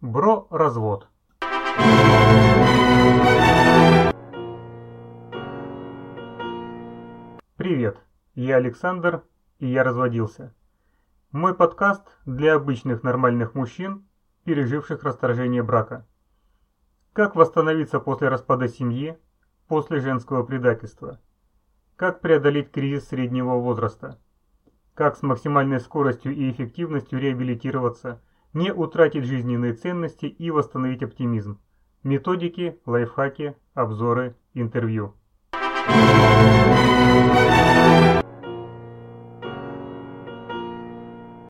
Бро-развод. Привет, я Александр, и я разводился. Мой подкаст для обычных нормальных мужчин, переживших расторжение брака. Как восстановиться после распада семьи, после женского предательства? Как преодолеть кризис среднего возраста? Как с максимальной скоростью и эффективностью реабилитироваться, не утратить жизненные ценности и восстановить оптимизм. Методики, лайфхаки, обзоры, интервью. Thank you.